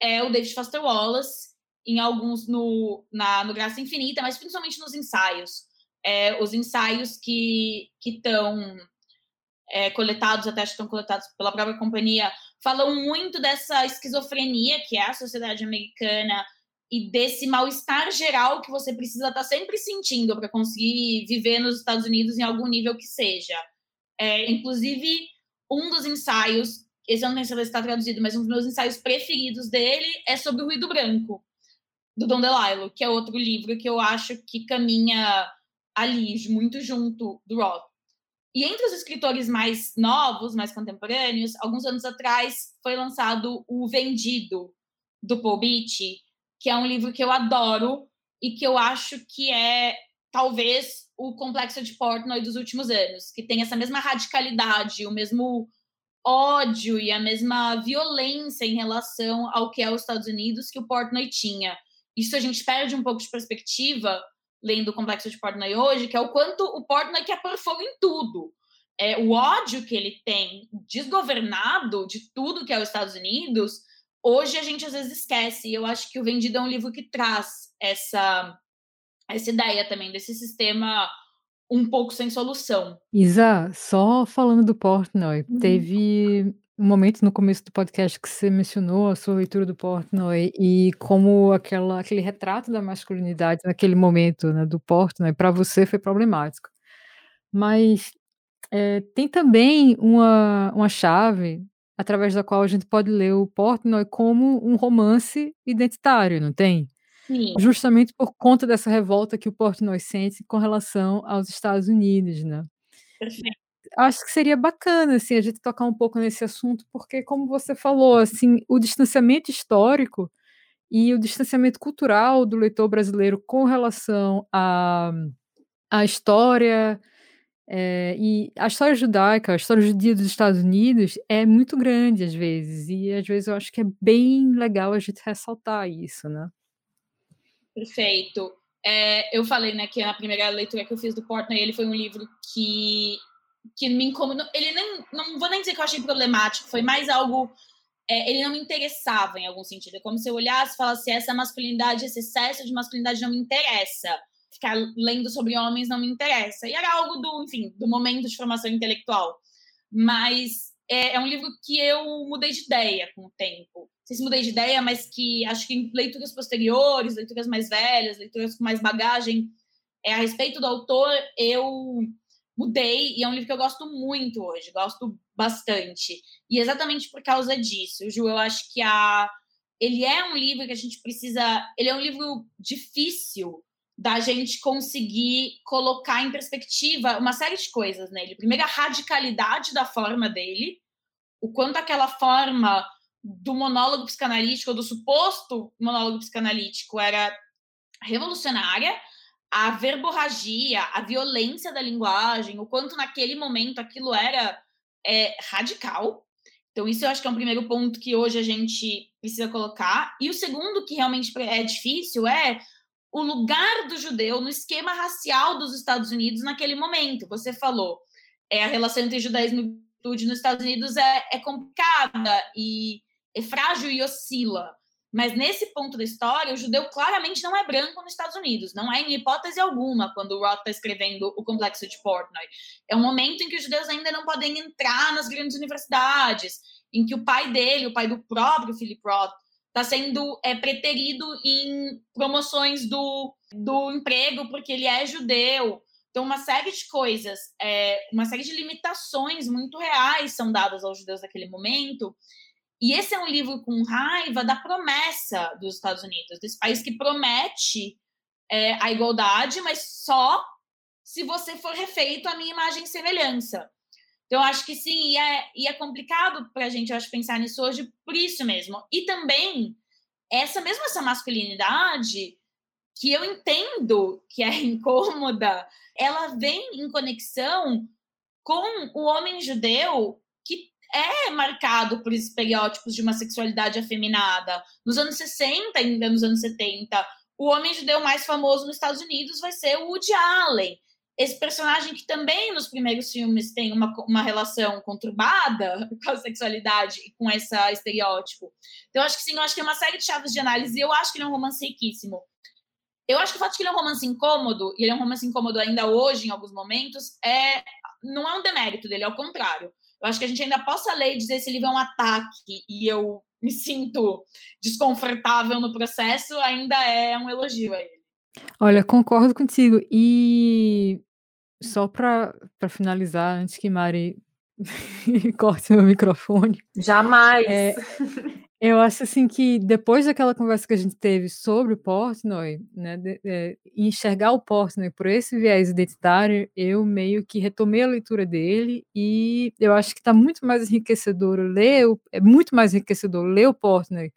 é o David Foster Wallace, em alguns no, na, no Graça Infinita, mas principalmente nos ensaios é, os ensaios que estão é, coletados, até estão coletados pela própria companhia, falam muito dessa esquizofrenia que é a sociedade americana e desse mal-estar geral que você precisa estar tá sempre sentindo para conseguir viver nos Estados Unidos em algum nível que seja. É, inclusive, um dos ensaios, esse eu não sei se está traduzido, mas um dos meus ensaios preferidos dele é sobre o ruído branco, do Don DeLillo, que é outro livro que eu acho que caminha ali, muito junto do Roth. E entre os escritores mais novos, mais contemporâneos, alguns anos atrás foi lançado O Vendido, do Paul Beatty, que é um livro que eu adoro e que eu acho que é, talvez, o complexo de Portnoy dos últimos anos, que tem essa mesma radicalidade, o mesmo ódio e a mesma violência em relação ao que é os Estados Unidos que o Portnoy tinha. Isso a gente perde um pouco de perspectiva lendo o Complexo de Portnoy hoje, que é o quanto o Portnoy quer pôr fogo em tudo. É, o ódio que ele tem desgovernado de tudo que é os Estados Unidos, hoje a gente às vezes esquece. E eu acho que o Vendido é um livro que traz essa, essa ideia também desse sistema um pouco sem solução. Isa, só falando do Portnoy, Uhum. teve um momento no começo do podcast que você mencionou a sua leitura do Portnoy e como aquela, aquele retrato da masculinidade naquele momento né, do Portnoy para você foi problemático. Mas é, tem também uma, uma chave através da qual a gente pode ler o Portnoy como um romance identitário, não tem? Sim. Justamente por conta dessa revolta que o Portnoy sente com relação aos Estados Unidos, né? Perfeito. Acho que seria bacana assim a gente tocar um pouco nesse assunto, porque como você falou, assim, o distanciamento histórico e o distanciamento cultural do leitor brasileiro com relação à à história é, e a história judaica, a história judia dos Estados Unidos é muito grande às vezes, e às vezes eu acho que é bem legal a gente ressaltar isso, né? Perfeito. É, eu falei, né, que na primeira leitura que eu fiz do Portnoy, ele foi um livro que, que me incomodou. Ele nem, não vou nem dizer que eu achei problemático, foi mais algo. É, ele não me interessava em algum sentido. É como se eu olhasse e falasse: essa masculinidade, esse excesso de masculinidade não me interessa. Ficar lendo sobre homens não me interessa. E era algo do, enfim, do momento de formação intelectual. Mas é, é um livro que eu mudei de ideia com o tempo sei se mudei de ideia, mas que acho que em leituras posteriores, leituras mais velhas, leituras com mais bagagem é, a respeito do autor, eu mudei, e é um livro que eu gosto muito hoje, gosto bastante. E exatamente por causa disso, Ju, eu acho que a, ele é um livro que a gente precisa. Ele é um livro difícil da gente conseguir colocar em perspectiva uma série de coisas nele. Primeiro, a radicalidade da forma dele, o quanto aquela forma do monólogo psicanalítico, do suposto monólogo psicanalítico, era revolucionária, a verborragia, a violência da linguagem, o quanto naquele momento aquilo era é, radical. Então, isso eu acho que é um primeiro ponto que hoje a gente precisa colocar. E o segundo, que realmente é difícil, é o lugar do judeu no esquema racial dos Estados Unidos naquele momento. Você falou, é, a relação entre judaísmo e juventude nos Estados Unidos é, é complicada e é frágil e oscila. Mas nesse ponto da história, o judeu claramente não é branco nos Estados Unidos. Não é em hipótese alguma quando o Roth está escrevendo o Complexo de Portnoy. É um momento em que os judeus ainda não podem entrar nas grandes universidades, em que o pai dele, o pai do próprio Philip Roth, está sendo é, preterido em promoções do, do emprego porque ele é judeu. Então, uma série de coisas, é, uma série de limitações muito reais são dadas aos judeus naquele momento e esse é um livro com raiva da promessa dos Estados Unidos, desse país que promete é, a igualdade, mas só se você for refeito à minha imagem e semelhança. Então, acho que sim, e é, e é complicado para a gente, acho, pensar nisso hoje por isso mesmo. E também, essa mesma essa masculinidade, que eu entendo que é incômoda, ela vem em conexão com o homem judeu é marcado por estereótipos de uma sexualidade afeminada. Nos anos 60, ainda nos anos 70, o homem judeu mais famoso nos Estados Unidos vai ser o Woody Allen. Esse personagem que também nos primeiros filmes tem uma, uma relação conturbada com a sexualidade e com esse estereótipo. Então, acho que sim, eu acho que é uma série de chaves de análise e eu acho que ele é um romance riquíssimo. Eu acho que o fato de que ele é um romance incômodo, e ele é um romance incômodo ainda hoje, em alguns momentos, é não é um demérito dele, ao contrário. Eu acho que a gente ainda possa ler e dizer se esse livro é um ataque e eu me sinto desconfortável no processo, ainda é um elogio a ele. Olha, concordo contigo. E só para finalizar, antes que Mari corte meu microfone. Jamais! É, eu acho assim que depois daquela conversa que a gente teve sobre o Portnoy, né, de, de, enxergar o Portnoy por esse viés identitário, eu meio que retomei a leitura dele e eu acho que está muito mais enriquecedor ler, é muito mais enriquecedor ler o Portnoy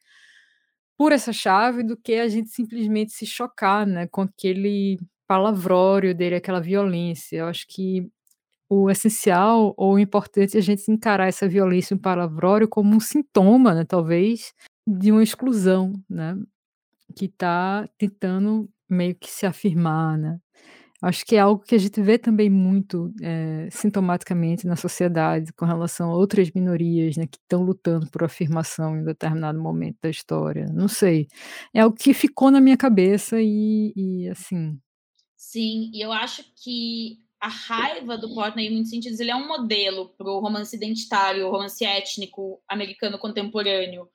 por essa chave do que a gente simplesmente se chocar, né, com aquele palavrório dele, aquela violência. Eu acho que o essencial ou o importante é a gente encarar essa violência e o palavrório como um sintoma, né, talvez, de uma exclusão, né, que está tentando meio que se afirmar, né. Acho que é algo que a gente vê também muito é, sintomaticamente na sociedade com relação a outras minorias, né, que estão lutando por afirmação em determinado momento da história. Não sei, é algo que ficou na minha cabeça e, e assim. Sim, e eu acho que a raiva do Portnoy, em muitos sentidos, ele é um modelo para o romance identitário, romance étnico americano contemporâneo.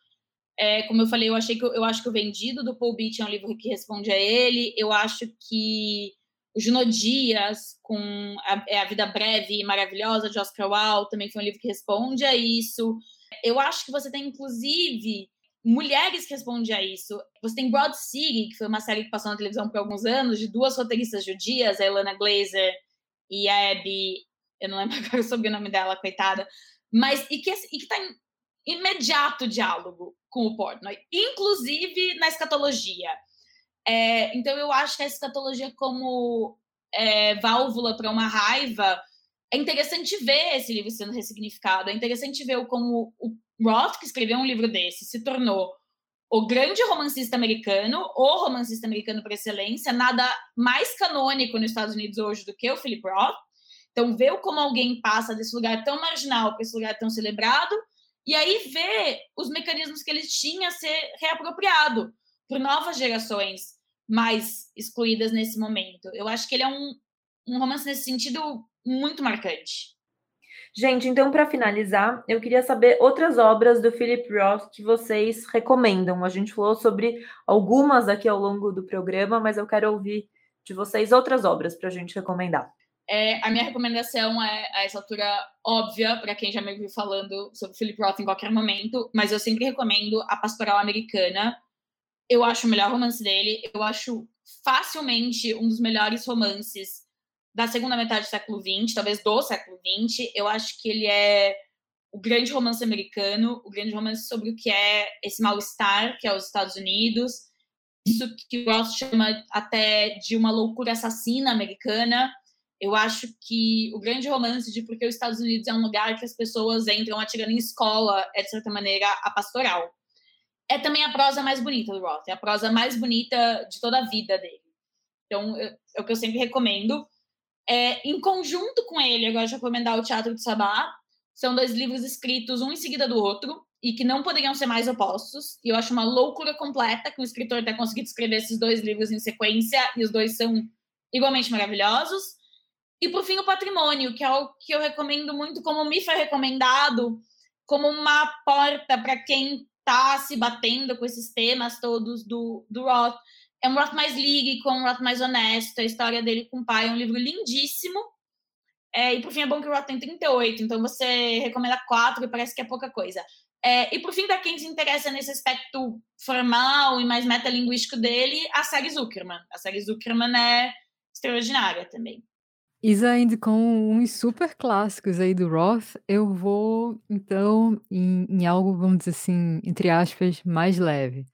É, como eu falei, eu achei que eu, acho que o Vendido do Paul Beach é um livro que responde a ele. Eu acho que o Juno Dias, com a, é a Vida Breve e Maravilhosa, de Oscar Wilde, também foi um livro que responde a isso. Eu acho que você tem, inclusive, mulheres que respondem a isso. Você tem Broad City, que foi uma série que passou na televisão por alguns anos, de duas roteiristas judias, a Elana Glazer e a Abby, eu não lembro agora o nome dela, coitada, mas e que e está em imediato diálogo com o Portnoy, inclusive na escatologia. É, então eu acho que a escatologia como é, válvula para uma raiva é interessante ver esse livro sendo ressignificado, é interessante ver como o Roth, que escreveu um livro desse, se tornou o grande romancista americano, o romancista americano por excelência, nada mais canônico nos Estados Unidos hoje do que o Philip Roth. Então, ver como alguém passa desse lugar tão marginal para esse lugar tão celebrado, e aí ver os mecanismos que ele tinha ser reapropriado por novas gerações mais excluídas nesse momento. Eu acho que ele é um, um romance nesse sentido muito marcante. Gente, então para finalizar, eu queria saber outras obras do Philip Roth que vocês recomendam. A gente falou sobre algumas aqui ao longo do programa, mas eu quero ouvir de vocês outras obras para a gente recomendar. É, a minha recomendação é, a essa altura, óbvia, para quem já me viu falando sobre Philip Roth em qualquer momento, mas eu sempre recomendo A Pastoral Americana. Eu acho o melhor romance dele, eu acho facilmente um dos melhores romances da segunda metade do século XX, talvez do século XX. Eu acho que ele é o grande romance americano, o grande romance sobre o que é esse mal-estar, que é os Estados Unidos. Isso que Ross chama até de uma loucura assassina americana. Eu acho que o grande romance de porque os Estados Unidos é um lugar que as pessoas entram atirando em escola é, de certa maneira, a pastoral. É também a prosa mais bonita do Roth, é a prosa mais bonita de toda a vida dele. Então, é o que eu sempre recomendo. É, em conjunto com ele, eu gosto de recomendar o Teatro de Sabá. São dois livros escritos um em seguida do outro e que não poderiam ser mais opostos. E eu acho uma loucura completa que o escritor tenha conseguido escrever esses dois livros em sequência e os dois são igualmente maravilhosos. E por fim, o Patrimônio, que é o que eu recomendo muito, como me foi recomendado, como uma porta para quem está se batendo com esses temas todos do, do Roth é um Roth mais lírico, um Roth mais honesto. A história dele com o pai é um livro lindíssimo. É, e por fim, é bom que o Roth tem 38, então você recomenda quatro parece que é pouca coisa. É, e por fim, para quem se interessa nesse aspecto formal e mais metalinguístico dele, a série Zuckerman. A série Zuckerman é extraordinária também. Isa indicou uns super clássicos aí do Roth. Eu vou, então, em, em algo, vamos dizer assim, entre aspas, mais leve.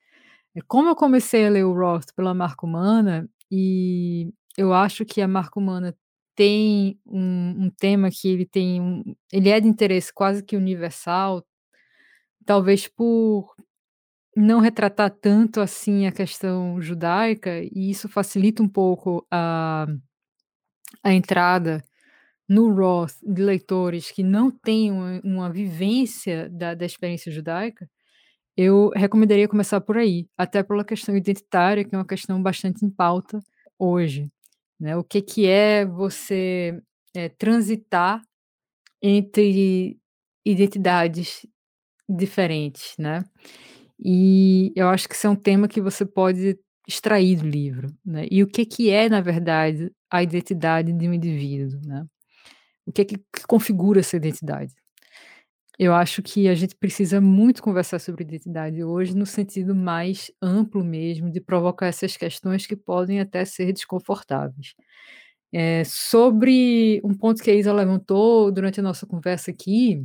É, como eu comecei a ler o Roth pela marca humana, e eu acho que a marca humana tem um, um tema que ele tem um, ele é de interesse quase que universal, talvez por não retratar tanto assim a questão judaica, e isso facilita um pouco a, a entrada no Roth de leitores que não têm uma, uma vivência da, da experiência judaica, eu recomendaria começar por aí, até pela questão identitária, que é uma questão bastante em pauta hoje. Né? O que, que é você é, transitar entre identidades diferentes, né? E eu acho que isso é um tema que você pode extrair do livro, né? E o que que é, na verdade, a identidade de um indivíduo, né? O que que configura essa identidade? Eu acho que a gente precisa muito conversar sobre identidade hoje, no sentido mais amplo mesmo, de provocar essas questões que podem até ser desconfortáveis. É, sobre um ponto que a Isa levantou durante a nossa conversa aqui,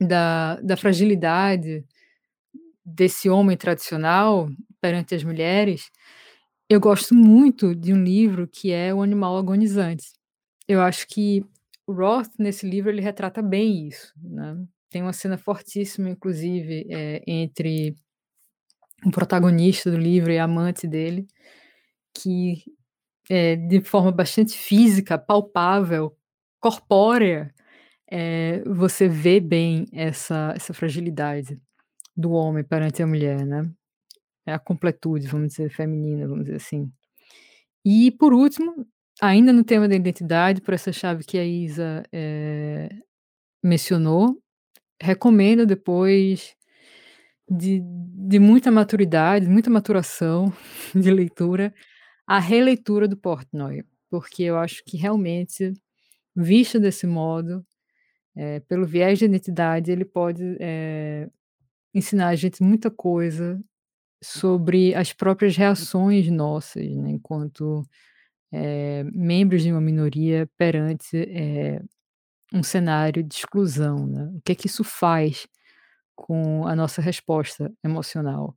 da, da fragilidade desse homem tradicional perante as mulheres, eu gosto muito de um livro que é O Animal Agonizante. Eu acho que o Roth, nesse livro, ele retrata bem isso. Né? Tem uma cena fortíssima, inclusive, é, entre o protagonista do livro e a amante dele, que é, de forma bastante física, palpável, corpórea, é, você vê bem essa, essa fragilidade do homem perante a mulher, né? É a completude, vamos dizer, feminina, vamos dizer assim. E, por último, ainda no tema da identidade, por essa chave que a Isa é, mencionou, recomendo depois de, de muita maturidade, muita maturação de leitura, a releitura do Portnoy, porque eu acho que realmente, visto desse modo, é, pelo viés de identidade, ele pode é, ensinar a gente muita coisa sobre as próprias reações nossas, né, enquanto é, membros de uma minoria perante é, um cenário de exclusão. Né? O que é que isso faz com a nossa resposta emocional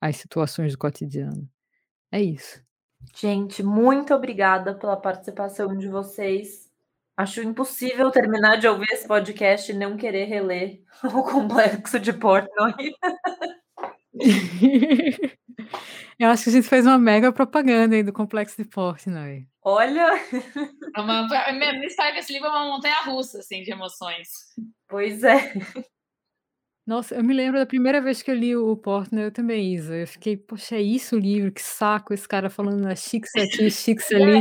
às situações do cotidiano? É isso. Gente, muito obrigada pela participação de vocês. Acho impossível terminar de ouvir esse podcast e não querer reler o complexo de Portnoy. Eu acho que a gente fez uma mega propaganda aí do Complexo de Portnoy. Olha! É uma, me sabe que esse livro é uma montanha russa, assim, de emoções. Pois é. Nossa, eu me lembro da primeira vez que eu li o Portnoy, eu também, Isa. Eu fiquei, poxa, é isso o livro? Que saco esse cara falando na chique aqui, chique ali.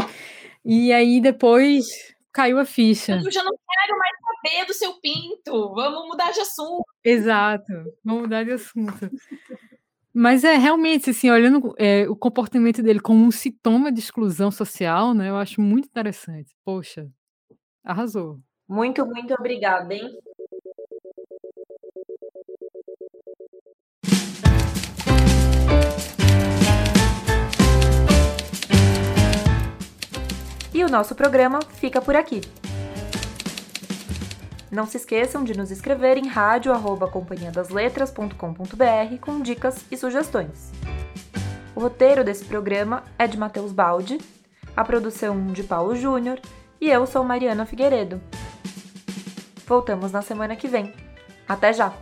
E aí depois caiu a ficha. Eu já não quero mais saber do seu pinto. Vamos mudar de assunto. Exato, vamos mudar de assunto. Mas é realmente, assim, olhando é, o comportamento dele como um sintoma de exclusão social, né? Eu acho muito interessante. Poxa, arrasou. Muito, muito obrigada, hein? E o nosso programa fica por aqui. Não se esqueçam de nos escrever em rádio@companhiadasletras.com.br com dicas e sugestões. O roteiro desse programa é de Matheus Baldi, a produção de Paulo Júnior e eu sou Mariana Figueiredo. Voltamos na semana que vem. Até já!